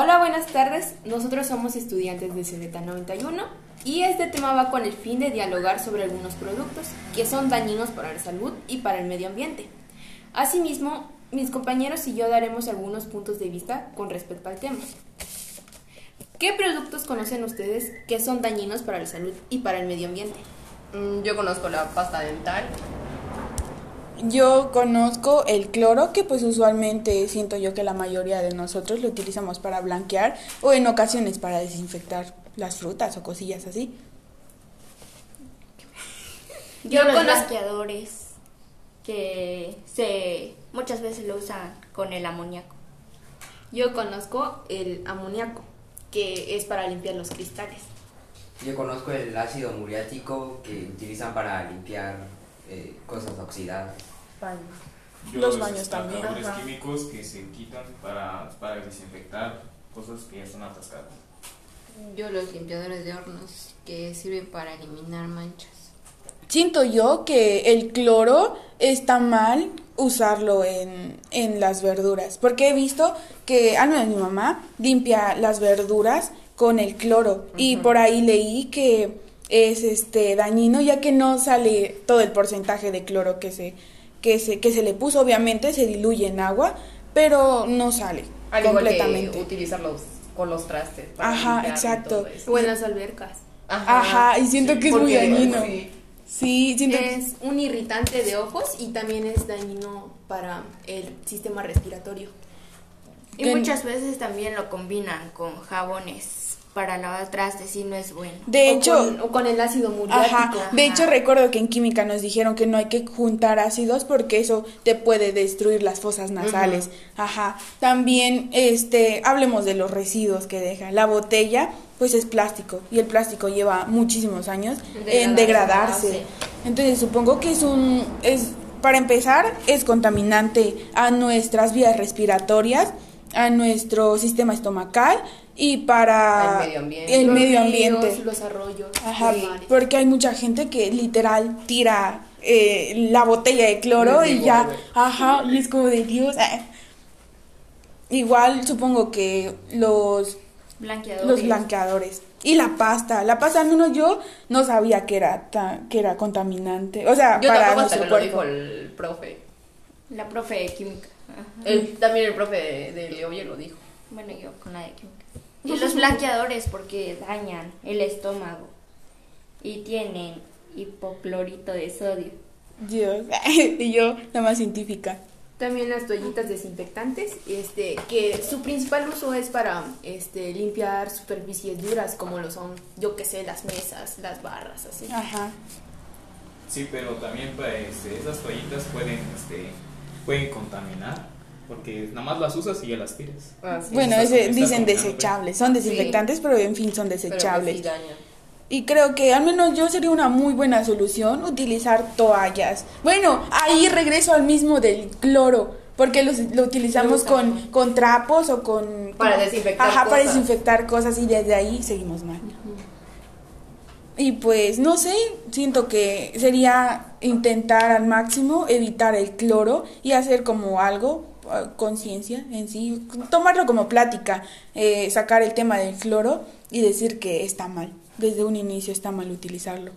Hola, buenas tardes. Nosotros somos estudiantes de CZ 91 y este tema va con el fin de dialogar sobre algunos productos que son dañinos para la salud y para el medio ambiente. Asimismo, mis compañeros y yo daremos algunos puntos de vista con respecto al tema. ¿Qué productos conocen ustedes que son dañinos para la salud y para el medio ambiente? Mm, Yo conozco la pasta dental. Yo conozco el cloro, que pues usualmente siento yo que la mayoría de nosotros lo utilizamos para blanquear o en ocasiones para desinfectar las frutas o cosillas así. Yo los conozco- blanqueadores que se muchas veces lo usan con el amoníaco. Yo conozco el amoníaco, que es para limpiar los cristales. Yo conozco el ácido muriático que utilizan para limpiar eh, cosas oxidadas. Yo Los baños también, ajá. químicos que se quitan para, para desinfectar cosas que ya están atascadas. Yo los limpiadores de hornos que sirven para eliminar manchas. Siento yo que el cloro está mal usarlo en, en las verduras, porque he visto que, al menos mi mamá, limpia las verduras con el cloro y por ahí leí que es este dañino ya que no sale todo el porcentaje de cloro que se, que se, que se le puso, obviamente se diluye en agua, pero no sale Al igual completamente. que utilizarlos con los trastes. para Ajá, exacto. O en las albercas. Ajá, y siento Sí, que es muy dañino. sí. Sí, siento que Es un irritante de ojos y también es dañino para el sistema respiratorio. Y muchas veces también lo combinan con jabones para lavar trastes y no es bueno. de O hecho, con, o con el ácido muriático. Ajá. De hecho, recuerdo que en química nos dijeron que no hay que juntar ácidos porque eso te puede destruir las fosas nasales. Ajá. También, este, hablemos de los residuos que deja. La botella, pues es plástico y el plástico lleva muchísimos años en Degradarse. degradarse. Entonces, supongo que es un, es, para empezar, es contaminante a nuestras vías respiratorias, a nuestro sistema estomacal y para Al medio ambiente. el Los medio ríos, ambiente. los arroyos. Ajá, los mares. porque hay mucha gente que literal tira eh, la botella de cloro y ya, ajá, y es como de Dios. eh. Igual supongo que los, Blanqueadores. los blanqueadores y la pasta, la pasta al menos yo no sabía que era ta- que era contaminante, o sea, Yo para tampoco hasta nuestro que lo dijo cuerpo. el profe. La profe de química. Ajá. El, también el profe de, de Leoye lo dijo. Bueno, yo con la de química. Y los blanqueadores porque dañan el estómago y tienen hipoclorito de sodio. Dios, y yo la más científica. También las toallitas desinfectantes, este, que su principal uso es para este, limpiar superficies duras como lo son, yo que sé, las mesas, las barras, así. Ajá. Sí, pero también pues, este, esas toallitas pueden, este, pueden contaminar porque nada más las usas y ya las tiras. Ah, sí. Bueno, ese- dicen desechables, son desinfectantes, pero en fin son desechables. Y creo que al menos yo sería una muy buena solución utilizar toallas. Bueno, ahí regreso al mismo del cloro, porque los- lo utilizamos con, con trapos o con... Para con- desinfectar Ajá, para desinfectar cosas y desde ahí seguimos mal. Y pues, no sé, siento que sería intentar al máximo evitar el cloro y hacer como algo, conciencia en sí, tomarlo como plática, eh, sacar el tema del cloro y decir que está mal, desde un inicio está mal utilizarlo.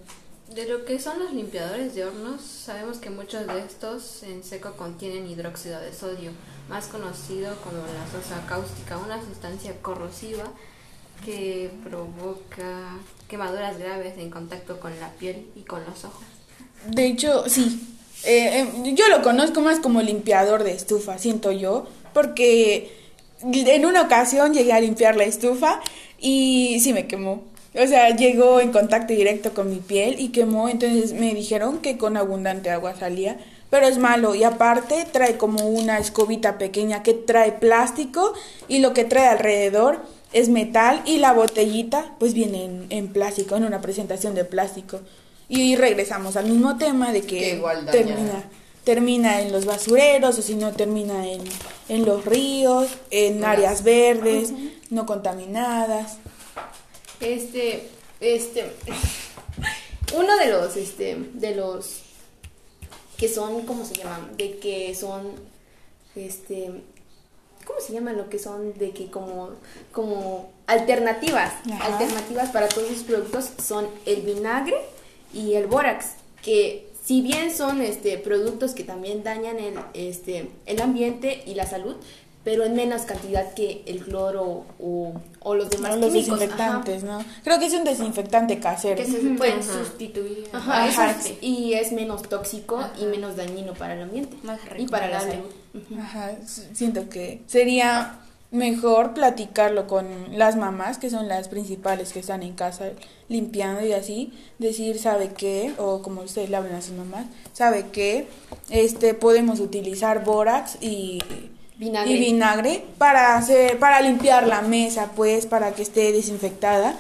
De lo que son los limpiadores de hornos, sabemos que muchos de estos en seco contienen hidróxido de sodio, más conocido como la sosa cáustica, una sustancia corrosiva que provoca quemaduras graves en contacto con la piel y con los ojos. De hecho, sí. Eh, eh, yo lo conozco más como limpiador de estufa, siento yo, porque en una ocasión llegué a limpiar la estufa y sí me quemó. O sea, llegó en contacto directo con mi piel y quemó, entonces me dijeron que con abundante agua salía, pero es malo y aparte trae como una escobita pequeña que trae plástico y lo que trae alrededor es metal y la botellita pues viene en, en plástico, en una presentación de plástico. Y regresamos al mismo tema de que, igual termina termina en los basureros o si no termina en, en los ríos, en áreas verdes, no contaminadas. Este, este, uno de los, este, de los que son, ¿cómo se llaman? De que son, este, ¿cómo se llama lo que son de que como como alternativas, Ajá. alternativas para todos esos productos son el vinagre y el bórax, que si bien son este productos que también dañan el este el ambiente y la salud, pero en menos cantidad que el cloro o, o los demás No, los químicos. desinfectantes, ¿no? Creo que es un desinfectante casero. Que se pueden sustituir. Ajá, Ajá, sí. es- y es menos tóxico y menos dañino para el ambiente Más y para la salud. Ajá, siento que sería mejor platicarlo con las mamás, que son las principales que están en casa limpiando y así, decir, ¿sabe qué? O como ustedes le hablan a sus mamás, ¿sabe qué? Este, podemos utilizar bórax y Vinagre. y vinagre para hacer para limpiar la mesa, pues, para que esté desinfectada,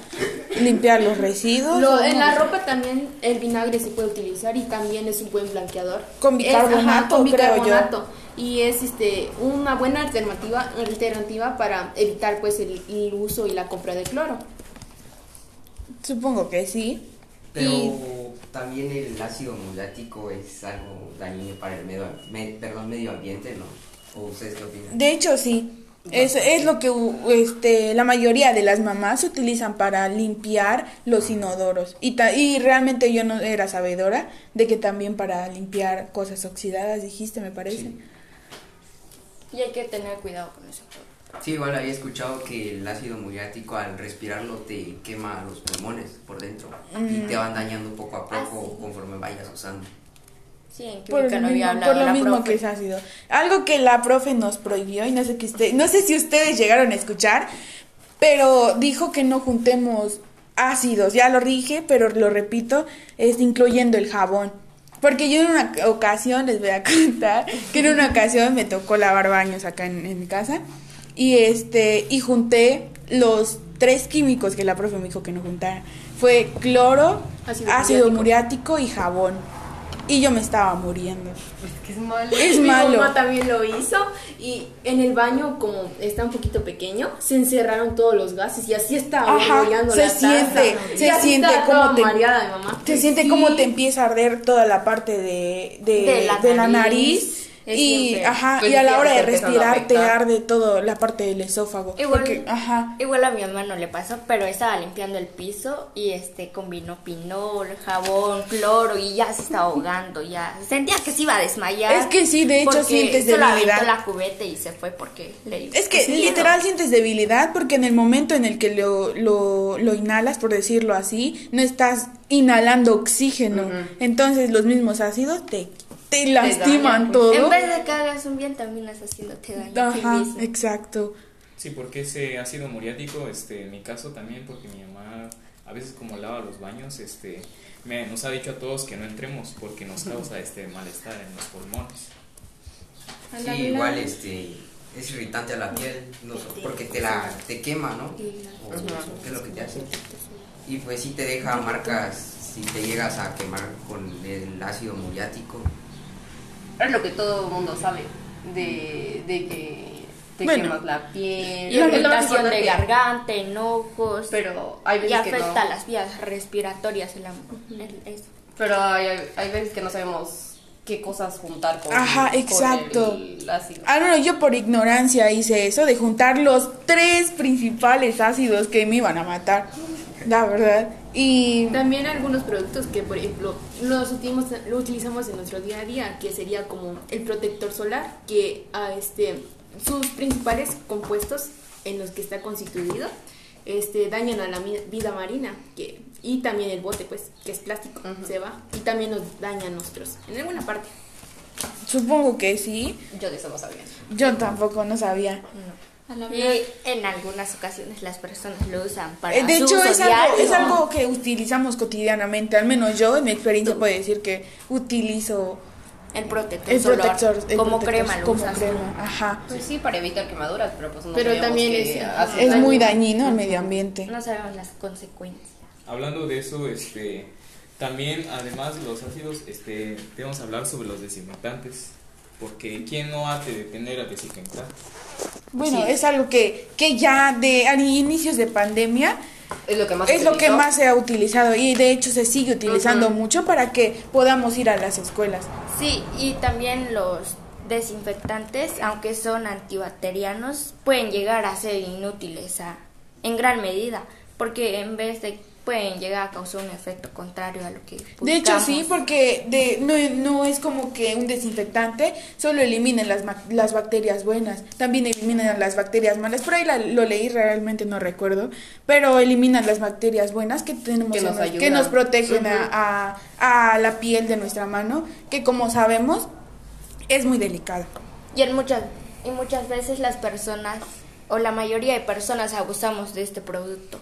limpiar los residuos. Lo- en la ropa también el vinagre se puede utilizar y también es un buen blanqueador. Con Es, bicarbonato, con creo yo. bicarbonato. Y es este una buena alternativa alternativa para evitar pues el, el uso y la compra de cloro. Supongo que sí. Pero Y- también el ácido muriático es algo dañino para el medio, me- perdón, medio ambiente, ¿no? ¿O ustedes qué opinan? De hecho, sí. Es, es lo que este, la mayoría de las mamás utilizan para limpiar los inodoros. Y, ta- y realmente yo no era sabedora de que también para limpiar cosas oxidadas, dijiste, me parece. Sí. Y hay que tener cuidado con eso. Sí, igual había escuchado que el ácido muriático al respirarlo te quema los pulmones por dentro y te van dañando poco a Ah, poco sí. conforme vayas usando. Sí, en Por química lo no había hablado por lo la mismo profe. que es ácido. Algo que la profe nos prohibió y no sé que usted, no sé si ustedes llegaron a escuchar, pero dijo que no juntemos ácidos. Ya lo dije, pero lo repito, es incluyendo el jabón. Porque yo en una ocasión, les voy a contar, que en una ocasión me tocó lavar baños acá en, en mi casa y este y junté los tres químicos que la profe me dijo que no juntara. Fue cloro, Ácido muriático y jabón. Y yo me estaba muriendo. Que es malo. Es Mi malo. mamá también lo hizo y en el baño como está un poquito pequeño se encerraron todos los gases y así estaba Ajá, se la siente, se siente como te- mareada mamá. Se siente Sí. como te empieza a arder toda la parte de, de, De la de la nariz. Es Y, ajá, Pues y a la hora de respirar te arde toda la parte del esófago. Igual, Porque, ajá. igual a mi mamá no le pasó, pero estaba limpiando el piso y este combinó pinol, jabón, cloro y ya se estaba ahogando, ya sentía que se iba a desmayar. Es que sí, de hecho, sientes debilidad. la cubeta y se fue porque le Es que literal sientes debilidad porque en el momento en el que lo, lo, lo inhalas, por decirlo así, no estás inhalando oxígeno. Entonces los mismos ácidos te, te lastiman todo. En vez de que hagas un bien, terminas haciéndote daño Ajá, mismo. exacto. Sí, porque ese ácido muriático, este, en mi caso también, porque mi mamá a veces como lava los baños, este, me, nos ha dicho a todos que no entremos porque nos causa este malestar en los pulmones. Sí, igual este es irritante a la piel, no porque te la te quema, ¿no? O qué es lo que te hace. Y pues sí te deja marcas si te llegas a quemar con el ácido muriático. Es lo que todo el mundo sabe. De, de que te Bueno. quemas la piel. Y irritación de garganta, enojos. Pero hay y veces que afecta no. las vías respiratorias. El, am- el- eso. Pero hay, hay- hay veces que no sabemos qué cosas juntar con, Ajá, con exacto. el ácido. Ah, no, yo por ignorancia hice eso de juntar los tres principales ácidos que me iban a matar. La verdad. Y También algunos productos que, por ejemplo, los utilizamos, lo utilizamos en nuestro día a día, que sería como el protector solar, que a este, sus principales compuestos en los que está constituido este, dañan a la vida marina que, y también el bote, pues, que es plástico, se va y también nos daña a nosotros en alguna parte. supongo que sí. Yo de eso no sabía. Yo tampoco no sabía. Y en algunas ocasiones las personas lo usan para Eh, de su hecho, es algo, es algo que utilizamos cotidianamente. Al menos yo, en mi experiencia, puedo decir que utilizo El protector, el solar, protector. el como protector crema lo como usas. crema. Ajá. Pues sí, para evitar quemaduras, pero pues no Pero también que es- hace Es daño. muy dañino al medio ambiente. No sabemos las consecuencias. Hablando de eso, este, también además de los ácidos, este, debemos hablar sobre los desinfectantes, porque ¿quién no ha de tener a desinfectar? Bueno, Sí. es algo que, que ya de a inicios de pandemia Es lo que más es lo que más se ha utilizado y de hecho se sigue utilizando mucho para que podamos ir a las escuelas. Sí, y también los desinfectantes, aunque son antibacterianos, pueden llegar a ser inútiles a, en gran medida, porque en vez de pueden llegar a causar un efecto contrario a lo que De hecho, sí, porque de, no, no es como que un desinfectante solo elimina las, ma- las bacterias buenas, también elimina las bacterias malas. Por ahí la- lo leí, realmente no recuerdo, pero elimina las bacterias buenas que tenemos Que en nos nos- que nos protegen a, a, a la piel de nuestra mano, que como sabemos es muy delicada. Y en muchas y muchas veces las personas o la mayoría de personas abusamos de este producto.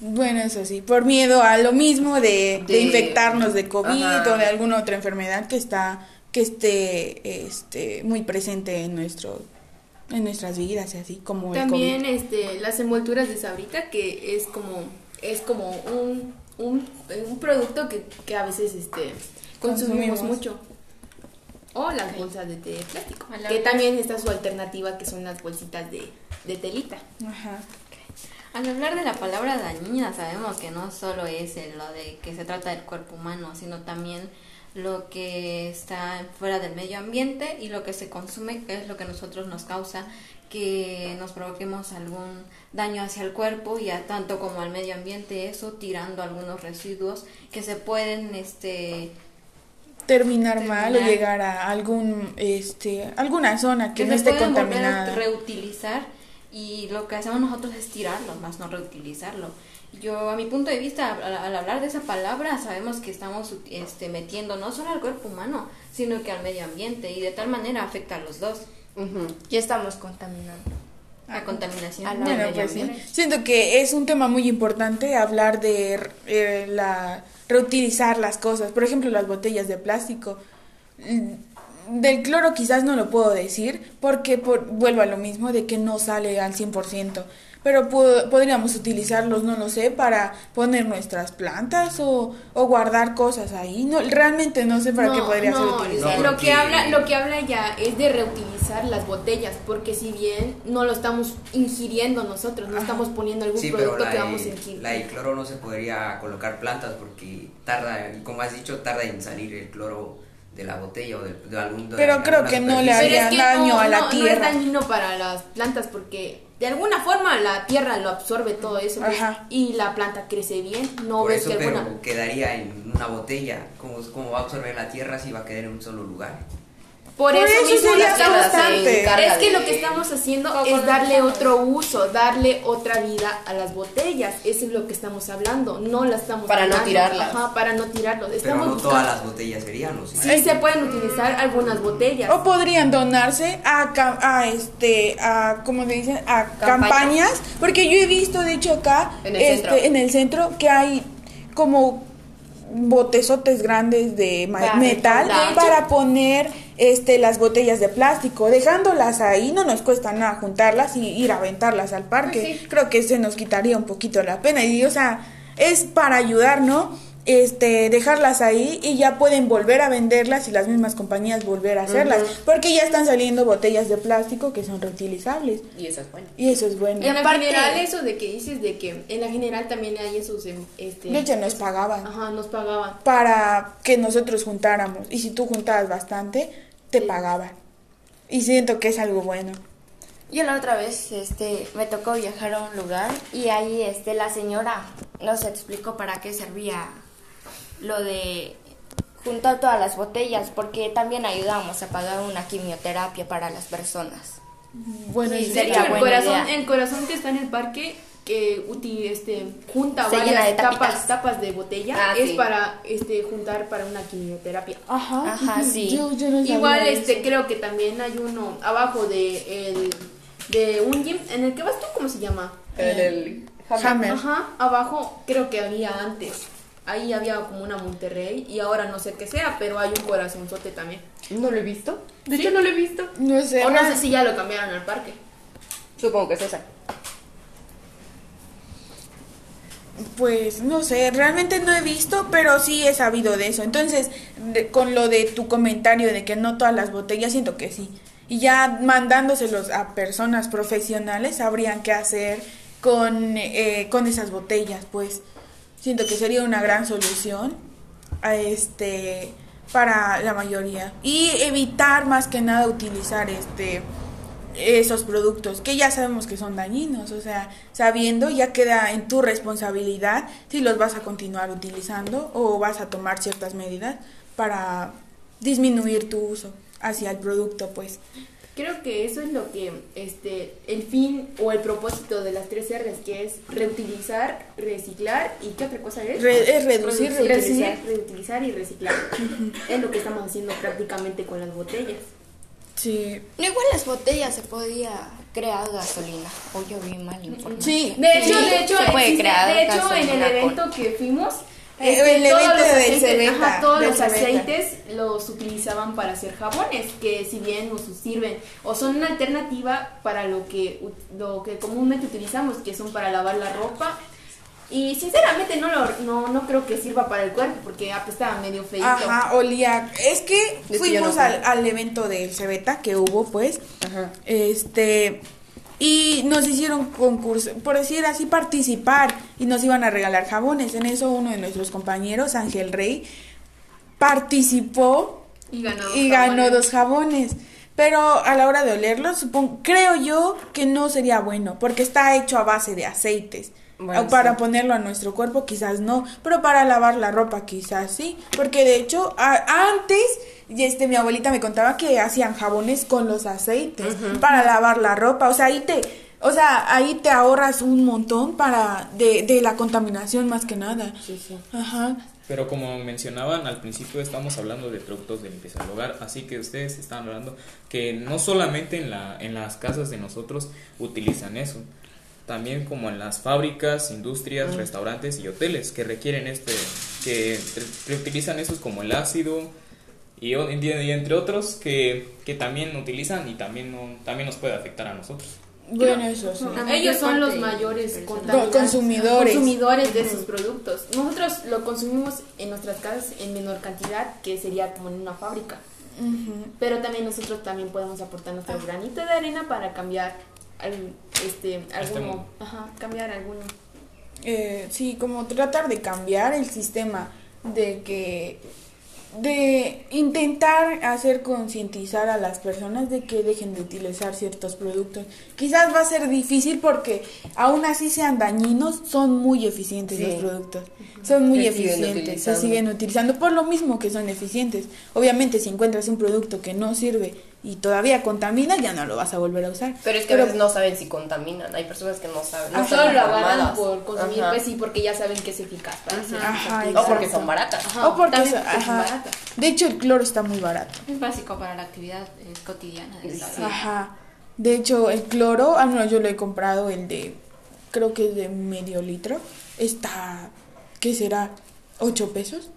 Bueno, eso sí, por miedo a lo mismo de, de De- infectarnos de COVID Ajá. o de alguna otra enfermedad que está que esté este muy presente en nuestro en nuestras vidas y así como También este las envolturas de sabrita que es como es como un, un, un producto que, que a veces este consumimos, Consumimos. mucho. O las bolsas de, de plástico, que también está su alternativa que son las bolsitas de, de telita. Ajá. Al hablar de la palabra dañina, sabemos que no solo es lo de que se trata del cuerpo humano, sino también lo que está fuera del medio ambiente y lo que se consume, que es lo que a nosotros nos causa que nos provoquemos algún daño hacia el cuerpo y a tanto como al medio ambiente, eso tirando algunos residuos que se pueden este Terminar, mal o llegar a algún este alguna zona que, que no se esté contaminada. reutilizar y lo que hacemos nosotros es tirarlo, más no reutilizarlo. Yo, a mi punto de vista, al, al hablar de esa palabra, sabemos que estamos este, metiendo no solo al cuerpo humano, sino que al medio ambiente y de tal manera afecta a los dos. Ya estamos contaminando. La contaminación A la- del Bueno, medio pues sí. ambiente. Siento que es un tema muy importante hablar de eh, la reutilizar las cosas. Por ejemplo, las botellas de plástico. Del cloro quizás no lo puedo decir porque por- vuelvo a lo mismo de que no sale al 100%. Pero po- podríamos utilizarlos, no lo sé, para poner nuestras plantas o, o guardar cosas ahí. No, realmente no sé para qué No, podría ser utilizado. No, lo que habla lo que habla ya es de reutilizar las botellas porque si bien no lo estamos ingiriendo nosotros no estamos poniendo algún Sí, producto que vamos a la de cloro no se podría colocar plantas porque tarda, como has dicho, tarda en salir el cloro de la botella o de, de algún de Pero creo que no le haría es que daño no, a la no, no tierra. es dañino para las plantas porque de alguna forma la tierra lo absorbe todo eso pues, Ajá. y la planta crece bien. No Por ves eso, que pero alguna. quedaría en una botella. Como, como va a absorber la tierra si va a quedar en un solo lugar. Por, Por eso, eso mismo. Es que lo que estamos haciendo es darle otro uso, darle otra vida a las botellas. Eso es lo que estamos hablando. No las estamos Para no tirarlas. Ajá, para no tirarlos. Pero Estamos no buscando- todas las botellas serían, ¿o sí? Sí se pueden utilizar algunas botellas. O podrían donarse a, ca- a este, a, ¿cómo se dice? A campañas. Porque yo he visto, de hecho, acá, En el este, centro. en el centro, que hay como botezotes grandes de ma- Para metal para poner este las botellas de plástico dejándolas ahí no nos cuesta nada juntarlas y ir a aventarlas al parque. Creo que se nos quitaría un poquito la pena y o sea es para ayudar no este dejarlas ahí y ya pueden volver a venderlas y las mismas compañías volver a hacerlas porque ya están saliendo botellas de plástico que son reutilizables Y eso es bueno. y eso es bueno En la aparte- general, eso de que dices de que en la general también hay esos. em, Este, de hecho nos pagaban Ajá, nos pagaban. para que nosotros juntáramos. Y si tú juntabas bastante, te pagaban. Y siento que es algo bueno. Yo la otra vez este, me tocó viajar a un lugar y ahí este, la señora nos explicó para qué servía lo de juntar todas las botellas, porque también ayudamos a pagar una quimioterapia para las personas. Bueno, Sí, De hecho, el buena corazón, idea. el corazón que está en el parque que uti- este, junta Se varias de tapas, tapas de botella Ah, es sí. para este juntar para una quimioterapia. Ajá, Ajá, sí. Yo, yo no sabía Igual eso. este creo que también hay uno abajo de el de un gym en el que vas tú cómo se llama? El, el Hammer. Ajá, abajo creo que había antes. Ahí había como una Monterrey y ahora no sé qué sea, pero hay un corazonzote también. No lo he visto. De hecho, no lo he visto. No sé. O no sé si ya lo cambiaron al parque. Supongo que es esa. Pues no sé, realmente no he visto, pero sí he sabido de eso. Entonces, de- con lo de tu comentario de que no todas las botellas, siento que sí. Y ya mandándoselos a personas profesionales, sabrían qué hacer con, eh, con esas botellas, pues. Siento que sería una gran solución a este para la mayoría y evitar más que nada utilizar este esos productos que ya sabemos que son dañinos, o sea, sabiendo ya queda en tu responsabilidad si los vas a continuar utilizando o vas a tomar ciertas medidas para disminuir tu uso hacia el producto, pues. Creo que eso es lo que, este, el fin o el propósito de las tres R's, que es reutilizar, reciclar y ¿qué otra cosa es? es reducir, reutilizar. reutilizar y reciclar. es lo que estamos haciendo prácticamente con las botellas. Sí. No igual las botellas se podía crear gasolina. O yo vi mal información. Sí. De hecho, Sí, de hecho, se puede existe- crear de hecho en el con- evento que fuimos, este, el todos los aceites, ajá, todos los aceites los utilizaban para hacer jabones, que si bien nos sirven o son una alternativa para lo que lo que comúnmente utilizamos, que son para lavar la ropa. Y sinceramente no lo, no, no creo que sirva para el cuerpo porque apestaba medio feito. Ajá, olía. Es que fuimos no al, al evento del Cebeta que hubo, pues. Ajá. Este. Y nos hicieron concurso, por decir así, participar. Y nos iban a regalar jabones. En eso uno de nuestros compañeros, Ángel Rey, participó Y ganó dos y ganó jabones. dos jabones. Pero a la hora de olerlos, supongo, creo yo que no sería bueno, porque está hecho a base de aceites. Bueno, O para sí. ponerlo a nuestro cuerpo quizás no, pero para lavar la ropa quizás sí, porque de hecho a- antes y este mi abuelita me contaba que hacían jabones con los aceites para lavar la ropa, o sea, ahí te o sea, ahí te ahorras un montón para de, de la contaminación más que nada. Sí, sí. Ajá. Pero como mencionaban al principio, estamos hablando de productos de limpieza del hogar, así que ustedes están hablando que no solamente en, la, en las casas de nosotros utilizan eso, también como en las fábricas, industrias, restaurantes y hoteles que requieren este, que re- reutilizan esos como el ácido y, y entre otros que, que también utilizan y también, no, también nos puede afectar a nosotros. Bueno, eso sí. Ellos son los mayores Consumidores. consumidores de esos productos. Nosotros lo consumimos en nuestras casas en menor cantidad, que sería como en una fábrica. Pero también nosotros también podemos aportar nuestro granito de arena para cambiar al- este alguno, mundo. ajá, cambiar alguno. Eh, sí, como tratar de cambiar el sistema de que de intentar hacer concientizar a las personas de que dejen de utilizar ciertos productos. Quizás va a ser difícil porque aún así sean dañinos, son muy eficientes Sí. los productos. Son muy Se siguen eficientes, se siguen utilizando por lo mismo que son eficientes. Obviamente si encuentras un producto que no sirve y todavía contamina, ya no lo vas a volver a usar. Pero es que a veces no saben si contaminan. Hay personas que no saben. No No solo lo agarran por consumir, Ajá. pues sí, porque ya saben que es eficaz para hacer Ajá, esas O porque son baratas. Ajá, o porque son baratas. De hecho el cloro está muy barato. Es básico para la actividad eh, cotidiana del día. Ajá. De hecho, el cloro, ah, no, yo lo he comprado, el de, creo que es de medio litro. Está, ¿qué será? ¿8 pesos?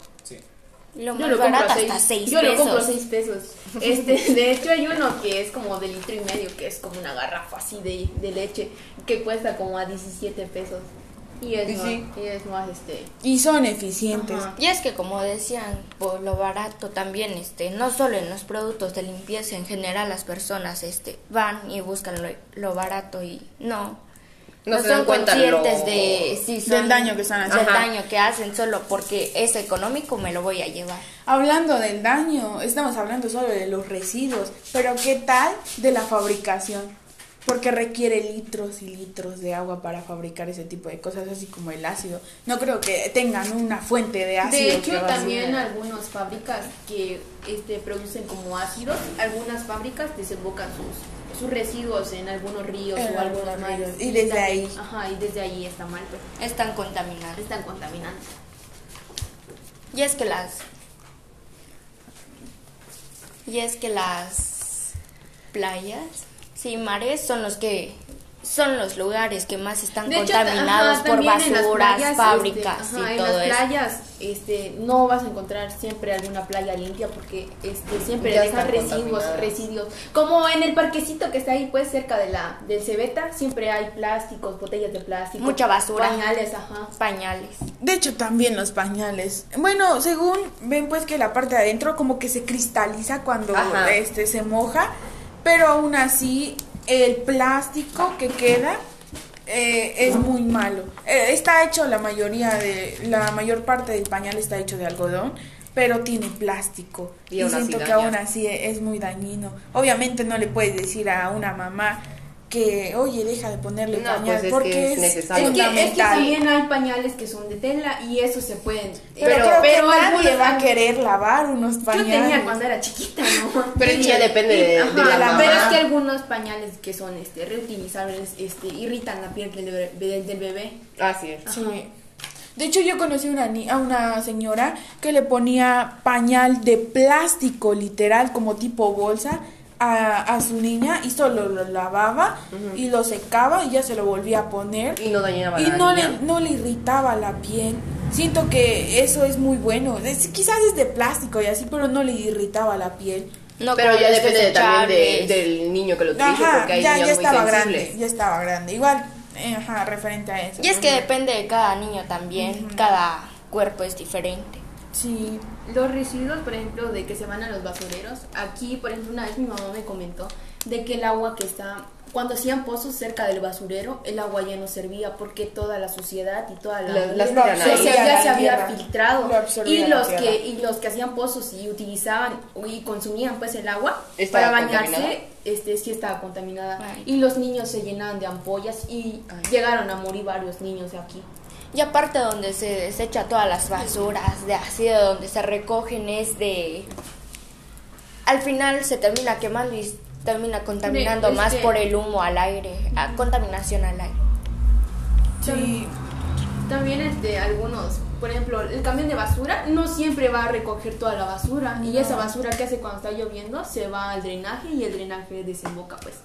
Lo Yo más lo compro barato seis- hasta 6 Yo pesos. lo compro 6 pesos. Este, de hecho hay uno que es como de litro y medio, que es como una garrafa así de, de leche, que cuesta como a 17 pesos. Y es Y más, sí. y es más este. Y son eficientes. Ajá. Y es que como decían, por lo barato también, este, no solo en los productos de limpieza, en general las personas este, van y buscan lo, lo barato y no. No No, se dan son cuenta conscientes lo- de si Del son- daño que están haciendo. Del daño que hacen solo porque es económico me lo voy a llevar. Hablando del daño, estamos hablando solo de los residuos, pero ¿qué tal de la fabricación? Porque requiere litros y litros de agua para fabricar ese tipo de cosas, así como el ácido. No creo que tengan una fuente de ácido. De hecho, también algunas fábricas que este, producen como ácidos, algunas fábricas desembocan sus, sus residuos en algunos ríos En o algunos mares. ríos, y desde también- ahí. Ajá, y desde ahí está mal, pues. Están contaminados. Están contaminando. Y es que las y es que las playas, sí, mares son los que son los lugares que más están De hecho, contaminados ajá, por basuras, playas, fábricas este, ajá, y en todo las eso. playas este, no vas a encontrar siempre alguna playa limpia porque este, siempre Ya dejan residuos, residuos. Como en el parquecito que está ahí pues cerca de la del Cebeta, siempre hay plásticos, botellas de plástico. Mucha basura. Pañales, ajá. pañales. De hecho, también los pañales. Bueno, según ven pues que la parte de adentro como que se cristaliza cuando Ajá. este se moja, pero aún así el plástico que queda eh, es muy malo. Eh, está hecho la mayoría de la mayor parte del pañal está hecho de algodón, pero tiene plástico. Y siento que daña. aún así es muy dañino. Obviamente no le puedes decir a una mamá que, oye, deja de ponerle No, pañal, pues es que porque es es, necesario. Es que, es que también hay pañales que son de tela y eso se pueden. pero, creo que nadie va a querer lavar unos Yo pañales. tenía cuando era chiquita, ¿no? Pero ya depende de, Ajá, de la mamá. pero es que algunos pañales que son este reutilizables este irritan la piel del bebé, del- del bebé. Así es. Sí. De hecho, yo conocí una ni- a una señora que le ponía pañal de plástico, literal, como tipo bolsa, a, a su niña y solo lo lavaba y lo secaba y ya se lo volvía a poner. Y no dañaba Y la no le, no le irritaba la piel. Siento que eso es muy bueno. Es- quizás es de plástico y así, pero no le irritaba la piel. No Pero ya depende de- también de- del niño que lo utilice, Ajá, porque hay ya, niños ya muy estaba sensibles. grande, ya estaba grande. Igual, eh, ajá, referente a eso. Y es que depende de cada niño también, cada cuerpo es diferente. Sí, Los residuos, por ejemplo, de que se van a los basureros. Aquí, por ejemplo, una vez mi mamá me comentó de que el agua que está cuando hacían pozos cerca del basurero, el agua ya no servía porque toda la suciedad y toda la La- se- ahí. se- ya La se había tierra. filtrado Lo y los que y los que hacían pozos y utilizaban y consumían pues el agua ¿Estaba para bañarse este sí estaba contaminada Ay. y los niños se llenaban de ampollas y llegaron a morir varios niños de aquí Y aparte donde se desecha todas las basuras, de así de donde se recogen es de... Al final se termina quemando y termina contaminando De- es más que- por el humo al aire, a contaminación al aire. sí. También este, algunos, por ejemplo, el camión de basura no siempre va a recoger toda la basura y esa basura que hace cuando está lloviendo se va al drenaje y el drenaje desemboca pues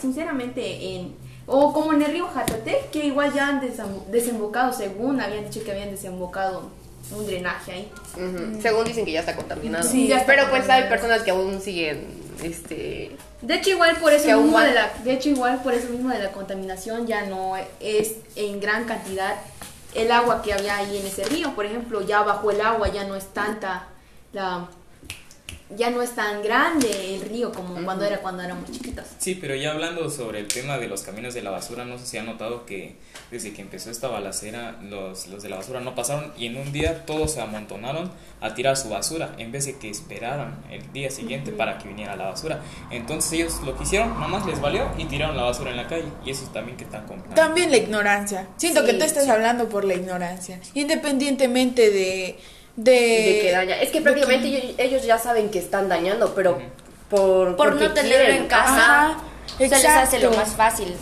sinceramente en o como en el río Jatate que igual ya han desem- desembocado según habían dicho que habían desembocado un drenaje ahí. Ujú. Según dicen que ya está contaminado. Sí, ya está pero pues hay personas que aún siguen este De hecho igual por eso mismo van- de la de hecho igual por eso mismo de la contaminación ya no es en gran cantidad el agua que había ahí en ese río, por ejemplo, ya bajo el agua ya no es tanta la ya no es tan grande el río como cuando era cuando éramos chiquitos. Sí, pero ya hablando sobre el tema de los camiones de la basura, no sé si han notado que desde que empezó esta balacera, los, los de la basura no pasaron y en un día todos se amontonaron a tirar su basura en vez de que esperaran el día siguiente para que viniera la basura. Entonces ellos lo que hicieron, nada más les valió y tiraron la basura en la calle. Y eso también que están comprando. También la ignorancia. Siento que tú estás hablando por la ignorancia. Independientemente de... De, de que daña. Es que prácticamente ellos, ellos ya saben que están dañando, pero por Por no tenerlo quieren. en casa, Ajá, se les hace lo más fácil.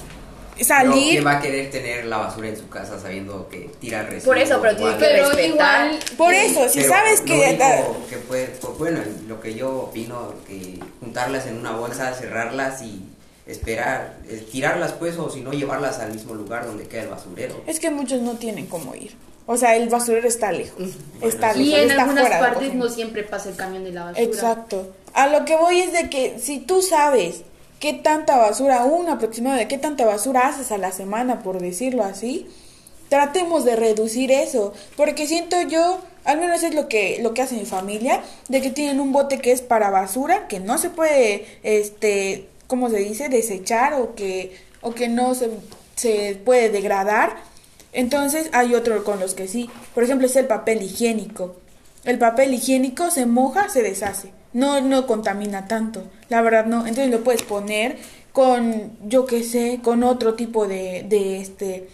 Pero Salir... ¿quién va a querer tener la basura en su casa sabiendo que tira residuos? Por eso, pero tienes que respetar. igual Por eso, si Pero sabes lo que... único que puede, pues, bueno, lo que yo opino, que juntarlas en una bolsa, cerrarlas y esperar, eh, tirarlas pues, o si no, llevarlas al mismo lugar donde queda el basurero. Es que muchos no tienen cómo ir. O sea, el basurero está lejos. está y lejos, en está algunas fuera partes no siempre pasa el camión de la basura. Exacto. A lo que voy es de que si tú sabes qué tanta basura, un aproximado de qué tanta basura haces a la semana, por decirlo así, tratemos de reducir eso. Porque siento yo, al menos es lo que, lo que hace mi familia, de que tienen un bote que es para basura, que no se puede, este, ¿cómo se dice? Desechar o que, o que no se, se puede degradar. Entonces hay otro con los que sí. Por ejemplo, es el papel higiénico. El papel higiénico se moja, se deshace. No, no contamina tanto. La verdad no. Entonces lo puedes poner con, yo qué sé, con otro tipo de, de este,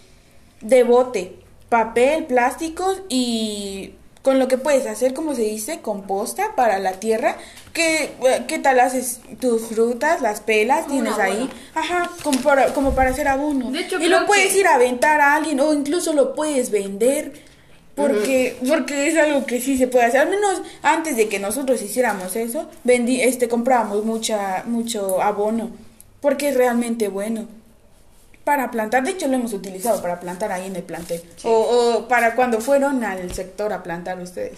de bote. Papel, plásticos y con lo que puedes hacer, como se dice, composta para la tierra. ¿Qué, qué tal haces tus frutas, las pelas, Como tienes ahí? Ajá, como para, como para hacer abono. De hecho, y lo puedes que- ir a aventar a alguien o incluso lo puedes vender. Porque, porque es algo que sí se puede hacer. Al menos antes de que nosotros hiciéramos eso, vendí, este, comprábamos mucha, mucho abono. Porque es realmente bueno. Para plantar, de hecho lo hemos utilizado para plantar ahí en el plantel. O, o para cuando fueron al sector a plantar ustedes.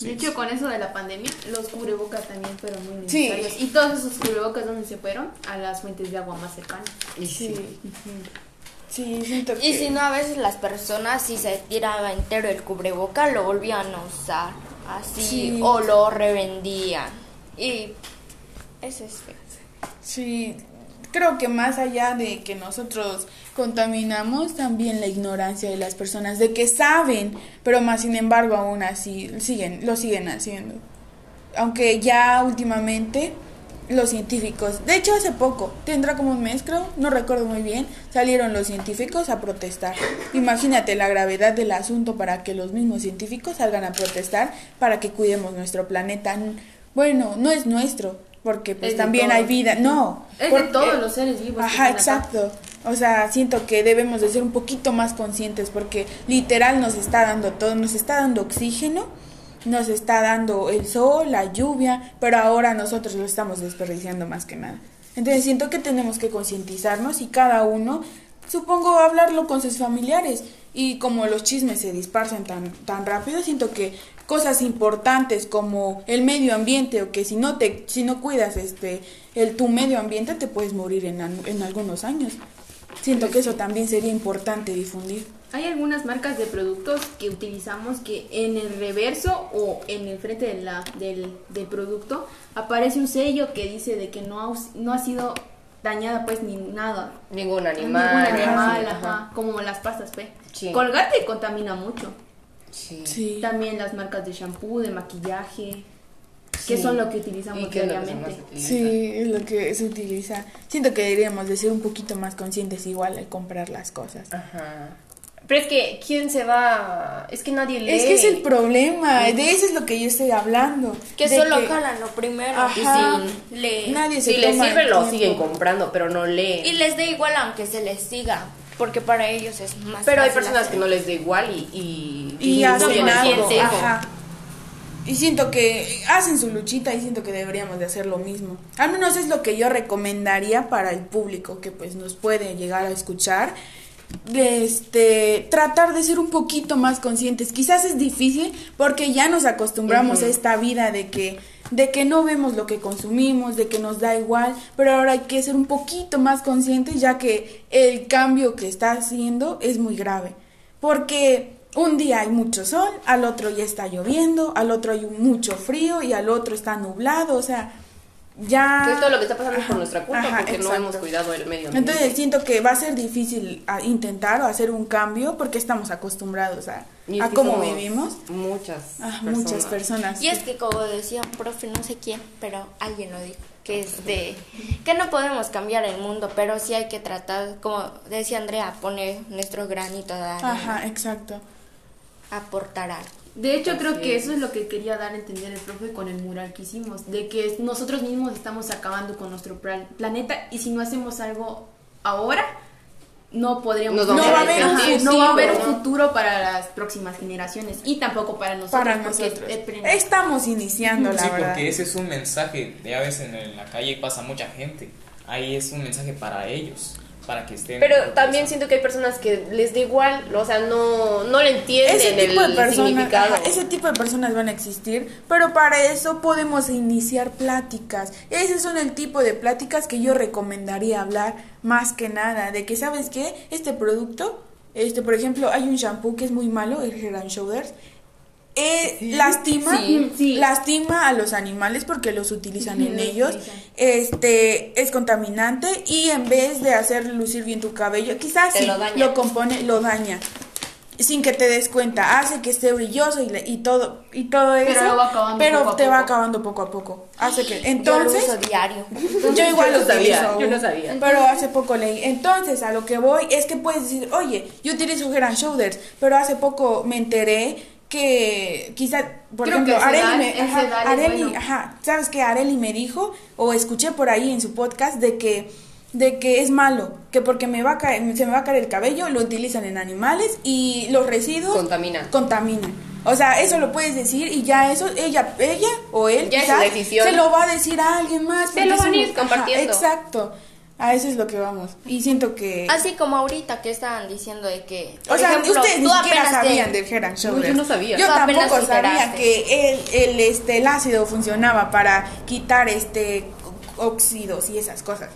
De hecho, con eso de la pandemia, los cubrebocas también fueron muy Sí. necesarios. Y todos esos cubrebocas, ¿dónde se fueron? A las fuentes de agua más cercanas. Y sí. Sí, siento que... Y si no, a veces las personas, si se tiraba entero el cubreboca, lo volvían a usar así Sí. o lo revendían. Y eso es feo. Sí, creo que más allá de que nosotros contaminamos, también la ignorancia de las personas, de que saben, pero más sin embargo aún así siguen, lo siguen haciendo. Aunque ya últimamente los científicos, de hecho hace poco, tendrá como un mes creo, no recuerdo muy bien, salieron los científicos a protestar. Imagínate la gravedad del asunto para que los mismos científicos salgan a protestar para que cuidemos nuestro planeta. Bueno, no es nuestro, porque pues también hay vida, no. Es de todos los seres vivos. Ajá, acá. exacto. O sea, siento que debemos de ser un poquito más conscientes porque literal nos está dando todo, nos está dando oxígeno, nos está dando el sol, la lluvia, pero ahora nosotros lo estamos desperdiciando más que nada. Entonces siento que tenemos que concientizarnos y cada uno, supongo, hablarlo con sus familiares. Y como los chismes se dispersan tan, tan rápido, siento que cosas importantes como el medio ambiente o que si no te si no cuidas este el tu medio ambiente te puedes morir en, an- en algunos años. Siento que eso también sería importante difundir. Hay algunas marcas de productos que utilizamos que en el reverso o en el frente de la, del, del producto aparece un sello que dice de que no ha, no ha sido dañada pues ni nada. Ningún Ningún animal. animal, ajá. ajá, como las pastas pues. Sí. Colgate contamina mucho. Sí. Sí. También las marcas de shampoo, de maquillaje, que Sí. son lo que utilizamos ¿Y qué es lo que se diariamente. utiliza? Sí, es lo que se utiliza. Siento que deberíamos de ser un poquito más conscientes igual al comprar las cosas. Ajá. Pero es que, ¿quién se va? Es que nadie lee. Es que es el problema, de eso es lo que yo estoy hablando. Que de solo que jalan lo primero. Ajá. Y lee. Nadie se Si les sirve, lo siguen comprando, pero no leen. Y les da igual aunque se les siga. Porque para ellos es más Pero hay personas hacer. que no les da igual y... Y, y hacen disminuyen el algo. Ajá. Y siento que hacen su luchita y siento que deberíamos de hacer lo mismo. Al menos es lo que yo recomendaría para el público que pues nos puede llegar a escuchar. De, Este, tratar de ser un poquito más conscientes. Quizás es difícil porque ya nos acostumbramos a esta vida de que de que no vemos lo que consumimos, de que nos da igual, pero ahora hay que ser un poquito más conscientes ya que el cambio que está haciendo es muy grave. Porque un día hay mucho sol, al otro ya está lloviendo, al otro hay mucho frío y al otro está nublado, o sea, ya... Entonces todo lo que está pasando es por nuestra culpa Ajá, porque no hemos cuidado el medio ambiente. Entonces siento que va a ser difícil a intentar o hacer un cambio porque estamos acostumbrados a, a que cómo vivimos. Muchas a personas. muchas personas. Y es que como decía un profe, no sé quién, pero alguien lo dijo, que es de que no podemos cambiar el mundo, pero sí hay que tratar, como decía Andrea, poner nuestro granito de arena, Ajá, exacto. aportar algo. De hecho, creo que es. eso es lo que quería dar a entender el profe con el mural que hicimos, de que nosotros mismos estamos acabando con nuestro plan- planeta y si no hacemos algo ahora, no podríamos... Nos vamos No va a haber un Ajá, futuro, no va a haber un ¿no? futuro para las próximas generaciones y tampoco para nosotros. Para nosotros. Estamos iniciando, la Sí, verdad. porque ese es un mensaje, ya ves en, en la calle pasa mucha gente, ahí es un mensaje para ellos, para que estén... Pero también siento que hay personas que les da igual, o sea, no, no le entienden ese tipo el de personas, significado. ajá, ese tipo de personas van a existir, pero para eso podemos iniciar pláticas. Ese son el tipo de pláticas que yo recomendaría hablar más que nada, de que sabes qué, este producto, este por ejemplo, hay un shampoo que es muy malo, el Head and Shoulders. Eh, lastima Sí, sí. lastima a los animales porque los utilizan en Los ellos utilizan. este es contaminante y en vez de hacer lucir bien tu cabello quizás lo compone lo daña sin que te des cuenta, hace que esté brilloso y, le- y todo y todo Pero eso, va pero poco a te va poco. acabando poco a poco. Hace que yo entonces lo uso diario. yo igual Yo lo sabía, utilizo, yo no sabía. Pero hace poco leí. Entonces, a lo que voy es que puedes decir, oye, yo utilizo Head and Shoulders, pero hace poco me enteré que quizá, por Creo ejemplo, Areli, me, ajá, Areli, bueno. ajá, ¿sabes que Areli me dijo o escuché por ahí en su podcast de que de que es malo, que porque me va a caer, se me va a caer el cabello, lo utilizan en animales y los residuos Contaminan. contaminan. O sea, eso lo puedes decir y ya eso, ella, ella o él Ya es decisión. se lo va a decir a alguien más. Se lo van a ir compartiendo. exacto. A eso es lo que vamos. Y siento que... Así como ahorita que estaban diciendo de que, o sea, ejemplo, ustedes ni siquiera apenas te- sabían del Head and Shoulders. yo no sabía. Yo Tú apenas tampoco sabía que el, el, este, el ácido funcionaba para quitar este óxidos y esas cosas.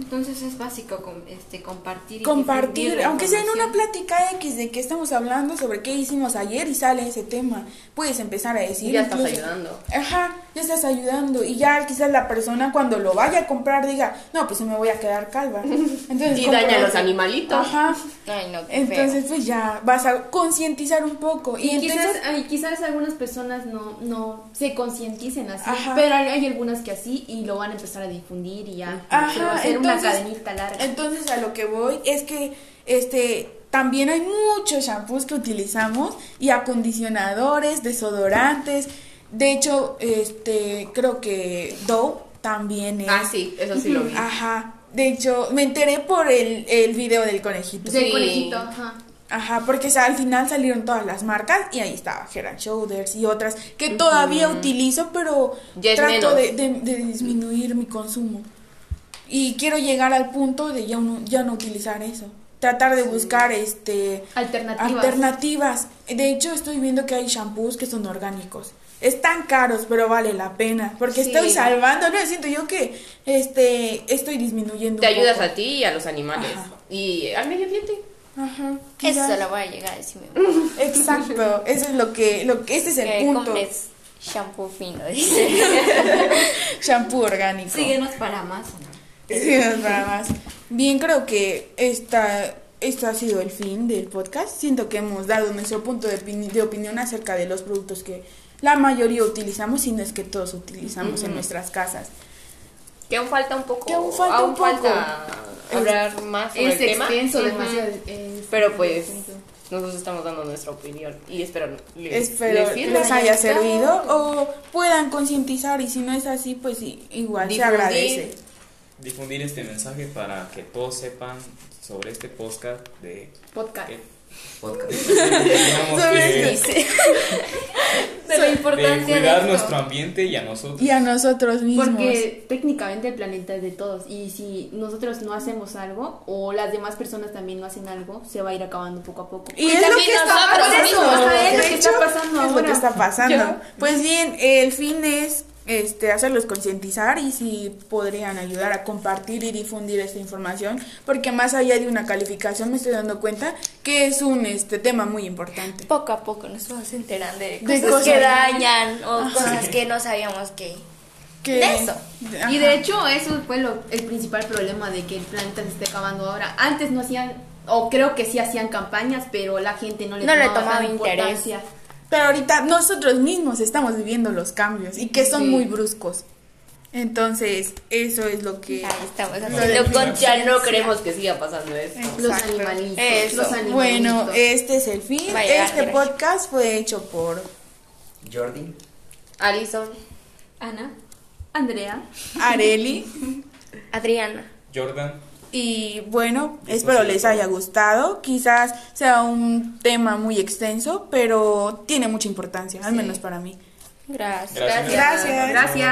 Entonces es básico com- este, compartir. y Compartir, aunque sea en una plática X de que estamos hablando sobre qué hicimos ayer y sale ese tema, puedes empezar a decir. Y ya estás ayudando. Ajá, ya estás ayudando. Y ya quizás la persona cuando lo vaya a comprar diga, no, pues me voy a quedar calva. Entonces, Y daña a los animalitos. Ajá. Ay, no, qué Entonces, pues ya vas a concientizar un poco. Y, Y quizás, entonces, ay, quizás algunas personas no, no se concienticen así, Ajá. pero hay, hay algunas que así y lo van a empezar a difundir y ya Ajá, hacer entonces- una cadenita larga. Entonces a lo que voy es que este también hay muchos shampoos que utilizamos y acondicionadores, desodorantes. De hecho, este creo que Dove también es. Ah, sí, eso sí lo vi. Ajá. De hecho, me enteré por el, el video del conejito. Del sí. conejito, ajá. Ajá, porque o sea, al final salieron todas las marcas y ahí estaba Head and Shoulders y otras que todavía utilizo, pero Ya trato menos. de, de- de disminuir mi consumo. Y quiero llegar al punto de ya no, ya no utilizar eso. Tratar de buscar este Alternativas. alternativas. De hecho, estoy viendo que hay shampoos que son orgánicos. Están caros, pero vale la pena. Porque Sí. estoy salvando, no siento yo que este estoy disminuyendo. Te un ayudas poco. a ti y a los animales. Ajá. Y al medio ambiente. Ajá. Eso lo voy a llegar a decirme. Exacto, eso es lo que, lo que este es el Que punto. compres shampoo fino, dice. Shampoo orgánico. Síguenos para más. ¿o no? Para más. Bien, creo que esta, esto ha sido el fin del podcast. Siento que hemos dado nuestro punto de, opini- de opinión acerca de los productos que la mayoría utilizamos, si no es que todos utilizamos en nuestras casas. Que aún falta un poco. Que aún falta un poco. falta hablar más sobre Es el extenso, demasiado. es- Pero pues nosotros estamos dando nuestra opinión y espero les, Espero les que sirva. les haya servido o puedan concientizar y si no es así, pues igual se agradece. Difundir este mensaje para que todos sepan sobre este podcast de Podcast. que- Podcast. Sobre que- De la de importancia de cuidar esto. nuestro ambiente y a nosotros. Y a nosotros mismos. Porque técnicamente el planeta es de todos y si nosotros no hacemos algo o las demás personas también no hacen algo, se va a ir acabando poco a poco. Y es lo también que está pasando. es lo De que está pasando es lo ahora. que está pasando. Ya. Pues bien, el fin es este hacerlos concientizar y si podrían ayudar a compartir y difundir esta información, porque más allá de una calificación me estoy dando cuenta que es un este tema muy importante. Poco a poco nos vamos enterando de De cosas, cosas. que dañan o cosas que no sabíamos que... Que, De eso. Ajá. Y de hecho eso fue lo, el principal problema de que el planeta se esté acabando ahora. Antes no hacían, o creo que sí hacían campañas, pero la gente no le No le tomaba, tomaba tanta interés. Pero ahorita nosotros mismos estamos viviendo los cambios y que son Sí. muy bruscos. Entonces, eso es lo que... Ahí estamos haciendo Ya no queremos que siga pasando esto. Los animalitos. Eso. Los animalitos. Bueno, este es el fin. Llegar, Este gracias. podcast fue hecho por Jordi. Alison. Ana. Andrea. Areli. Adriana. Jordan. Y bueno, espero les haya gustado. Quizás sea un tema muy extenso, pero tiene mucha importancia, al menos para mí. Gracias. Gracias. Gracias. Gracias.